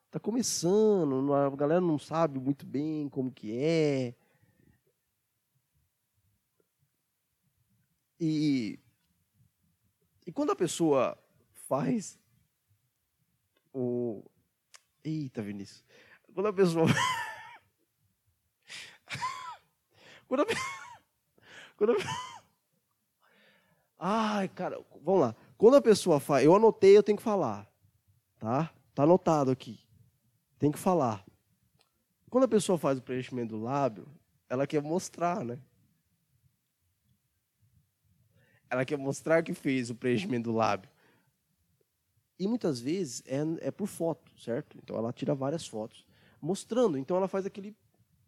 tá começando, a galera não sabe muito bem como que é. E, e quando a pessoa faz o. Eita, Vinícius. Quando a pessoa. quando a... quando a... Ai, cara, vamos lá. Quando a pessoa faz. Eu anotei, eu tenho que falar. Tá? Tá anotado aqui. Tem que falar. Quando a pessoa faz o preenchimento do lábio, ela quer mostrar, né? Ela quer mostrar que fez o preenchimento do lábio. E muitas vezes é, é por foto, certo? Então ela tira várias fotos mostrando. Então ela faz aquele,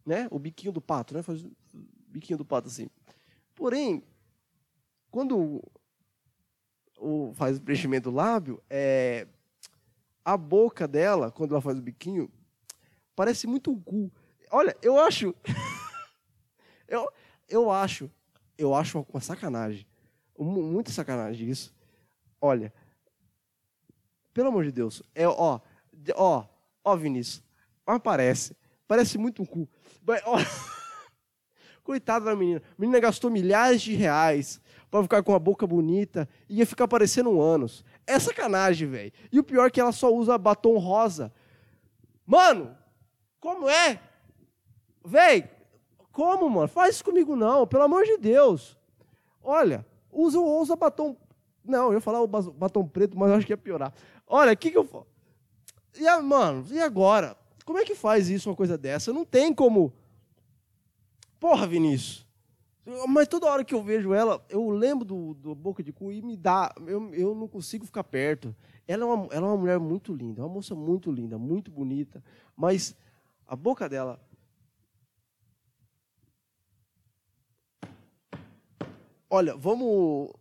né? O biquinho do pato, né? Faz o biquinho do pato assim. Porém, quando o, faz o preenchimento do lábio, é, a boca dela, quando ela faz o biquinho, parece muito um cu. Olha, eu acho. eu, eu acho. Eu acho uma sacanagem. Muita sacanagem isso. Olha, pelo amor de Deus, é ó, ó, ó, Vinícius, mas parece, parece muito um cu. Mas, ó, coitada da menina, a menina gastou milhares de reais para ficar com a boca bonita e ia ficar parecendo um ânus. É sacanagem, velho. E o pior é que ela só usa batom rosa. Mano, como é? Véi, como, mano? Faz isso comigo não, pelo amor de Deus. Olha, usa, usa batom. Não, eu ia falar o batom preto, mas eu acho que ia piorar. Olha, o que, que eu? E, mano, e agora? Como é que faz isso, uma coisa dessa? Não tem como. Porra, Vinícius. Mas toda hora que eu vejo ela, eu lembro do, do Boca de Cu e me dá. Eu, eu não consigo ficar perto. Ela é, uma, ela é uma mulher muito linda, uma moça muito linda, muito bonita. Mas a boca dela Olha, vamos.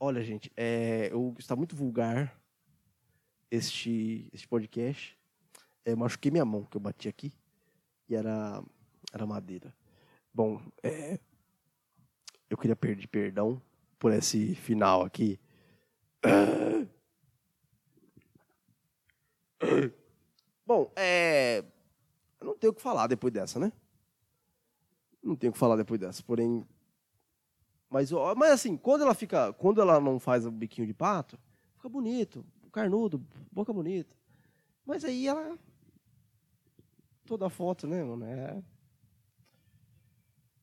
Olha, gente, é, eu, está muito vulgar este, este podcast. É, machuquei minha mão, que eu bati aqui, e era, era madeira. Bom, é, eu queria pedir perdão por esse final aqui. Bom, é, eu não tenho o que falar depois dessa, né? Não tenho o que falar depois dessa. Porém. Mas, mas assim, quando ela fica. Quando ela não faz o biquinho de pato, fica bonito. Carnudo, boca bonita. Mas aí ela. Toda a foto, né, mano? É...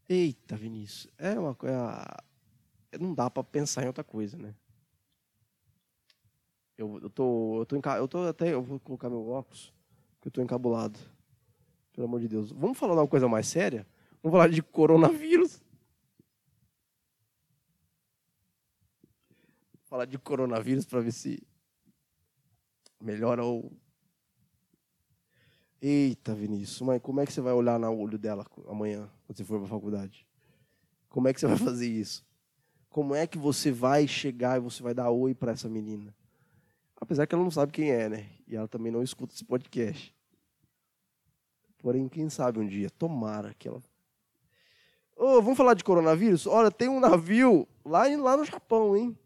Eita, Vinícius. É uma coisa. Não dá para pensar em outra coisa, né? Eu, eu tô. Eu tô, enca... eu tô até. Eu vou colocar meu óculos, porque eu tô encabulado. Pelo amor de Deus. Vamos falar de uma coisa mais séria? Vamos falar de coronavírus. Vou falar de coronavírus para ver se melhora ou. Eita, Vinícius, mas como é que você vai olhar no olho dela amanhã, quando você for para a faculdade? Como é que você vai fazer isso? Como é que você vai chegar e você vai dar oi para essa menina? Apesar que ela não sabe quem é, né? E ela também não escuta esse podcast. Porém, quem sabe um dia, tomara que ela Oh, vamos falar de coronavírus? Olha, tem um navio lá, lá no Japão, hein?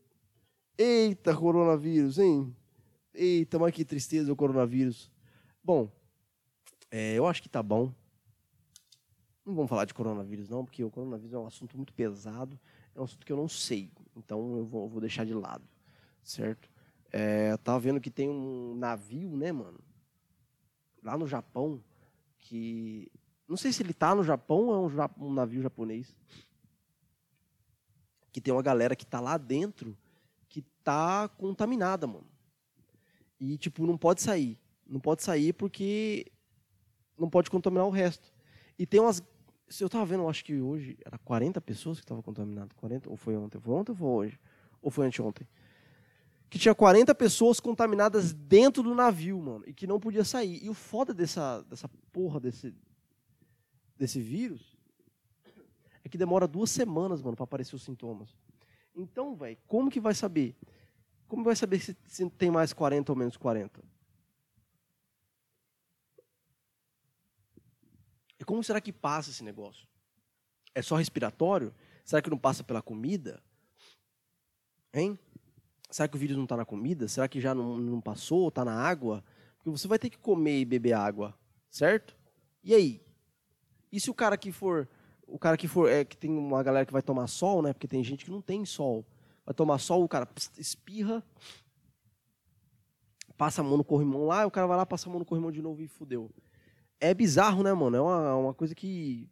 Eita, coronavírus, hein? Eita, mas que tristeza o coronavírus. Bom, é, eu acho que tá bom. Não vamos falar de coronavírus, não, porque o coronavírus é um assunto muito pesado, é um assunto que eu não sei, então eu vou, eu vou deixar de lado, certo? É, tava vendo que tem um navio, né, mano, lá no Japão, que não sei se ele tá no Japão ou é um, um navio japonês. Que tem uma galera que tá lá dentro que tá contaminada, mano. E, tipo, não pode sair. Não pode sair porque não pode contaminar o resto. E tem umas. Se eu tava vendo, acho que hoje era 40 pessoas que estavam contaminadas. 40, ou foi ontem? Foi ontem ou foi hoje? Ou foi anteontem? Que tinha 40 pessoas contaminadas dentro do navio, mano. E que não podia sair. E o foda dessa, dessa porra desse, desse vírus é que demora duas semanas, mano, para aparecer os sintomas. Então, velho, como que vai saber? Como vai saber se, se tem mais 40 ou menos 40? E como será que passa esse negócio? É só respiratório? Será que não passa pela comida? Hein? Será que o vírus não está na comida? Será que já não, não passou? Está na água? Porque você vai ter que comer e beber água, certo? E aí? E se o cara que for, o cara que for, é que tem uma galera que vai tomar sol, né? Porque tem gente que não tem sol. Vai tomar sol, o cara espirra, passa a mão no corrimão lá, o cara vai lá, passa a mão no corrimão de novo e fudeu. É bizarro, né, mano? É uma, uma coisa que,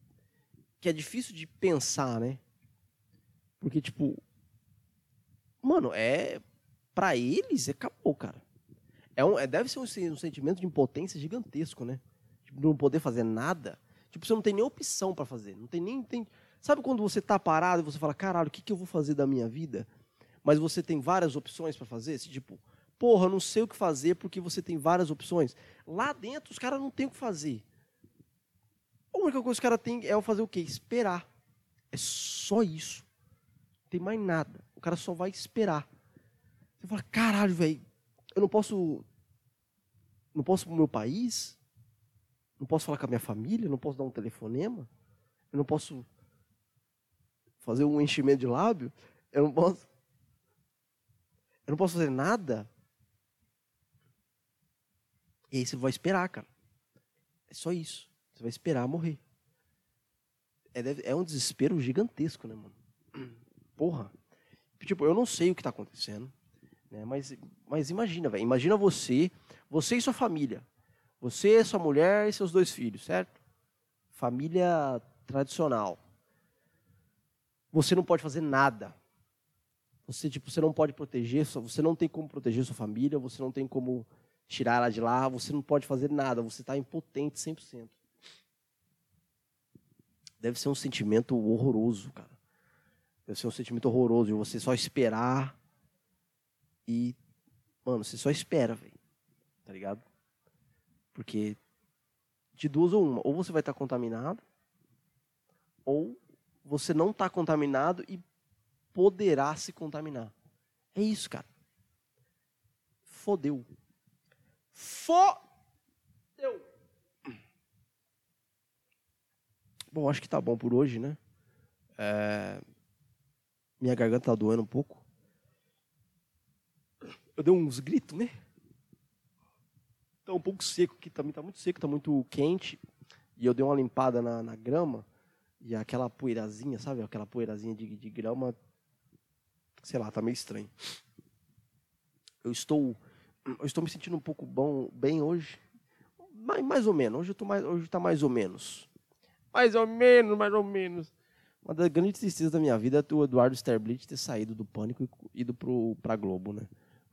que é difícil de pensar, né? Porque, tipo, mano, é. Pra eles, é acabou, cara. É um, é, deve ser um, um sentimento de impotência gigantesco, né? Tipo, não poder fazer nada. Tipo, você não tem nem opção para fazer. Não tem nem. Tem... Sabe quando você tá parado e você fala, caralho, o que, que eu vou fazer da minha vida? Mas você tem várias opções para fazer? Esse, tipo, porra, não sei o que fazer porque você tem várias opções. Lá dentro, os caras não têm o que fazer. A única coisa que os caras têm é fazer o quê? Esperar. É só isso. Não tem mais nada. O cara só vai esperar. Você fala, caralho, velho, eu não posso. Não posso pro meu país? Não posso falar com a minha família? Não posso dar um telefonema? Eu não posso fazer um enchimento de lábio? Eu não posso. Eu não posso fazer nada? E aí você vai esperar, cara. É só isso. Você vai esperar morrer. É, é um desespero gigantesco, né, mano? Porra. Tipo, eu não sei o que está acontecendo. Né, mas, mas imagina, velho. Imagina você, você e sua família. Você, sua mulher e seus dois filhos, certo? Família tradicional. Você não pode fazer nada. Você, tipo, você não pode proteger, você não tem como proteger sua família, você não tem como tirar ela de lá, você não pode fazer nada, você está impotente 100%. Deve ser um sentimento horroroso, cara. Deve ser um sentimento horroroso de você só esperar e. Mano, você só espera, velho. Tá ligado? Porque de duas ou uma. Ou você vai estar tá contaminado, ou você não está contaminado e poderá se contaminar. É isso, cara. Fodeu. Fodeu. Bom, acho que tá bom por hoje, né? É... Minha garganta tá doendo um pouco. Eu dei uns gritos, né? Tá um pouco seco aqui também, tá muito seco, tá muito quente. E eu dei uma limpada na, na grama. E aquela poeirazinha, sabe? Aquela poeirazinha de, de grama. Sei lá, tá meio estranho. Eu estou eu estou me sentindo um pouco bom, bem hoje. Mais, mais ou menos. Hoje, eu tô mais, hoje tá mais ou menos. Mais ou menos, mais ou menos. Uma das grandes tristezas da minha vida é o Eduardo Sterblitz ter saído do Pânico e ido pro, pra Globo, né?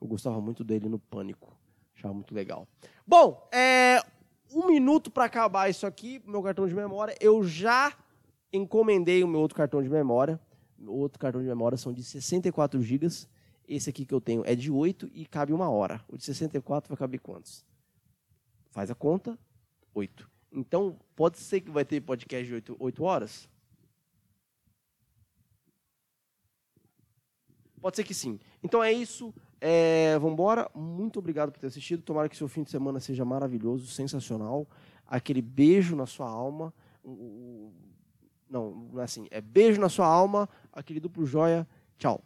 Eu gostava muito dele no Pânico. Achava muito legal. Bom, é, um minuto para acabar isso aqui, meu cartão de memória. Eu já encomendei o meu outro cartão de memória. O outro cartão de memória são de 64 gigas. Esse aqui que eu tenho é de 8 e cabe uma hora. O de 64 vai caber quantos? Faz a conta, 8. Então, pode ser que vai ter podcast de 8, 8 horas? Pode ser que sim. Então é isso. É, vamos embora. Muito obrigado por ter assistido. Tomara que seu fim de semana seja maravilhoso, sensacional. Aquele beijo na sua alma. Não, não é assim. É beijo na sua alma. Aquele duplo joia. Tchau.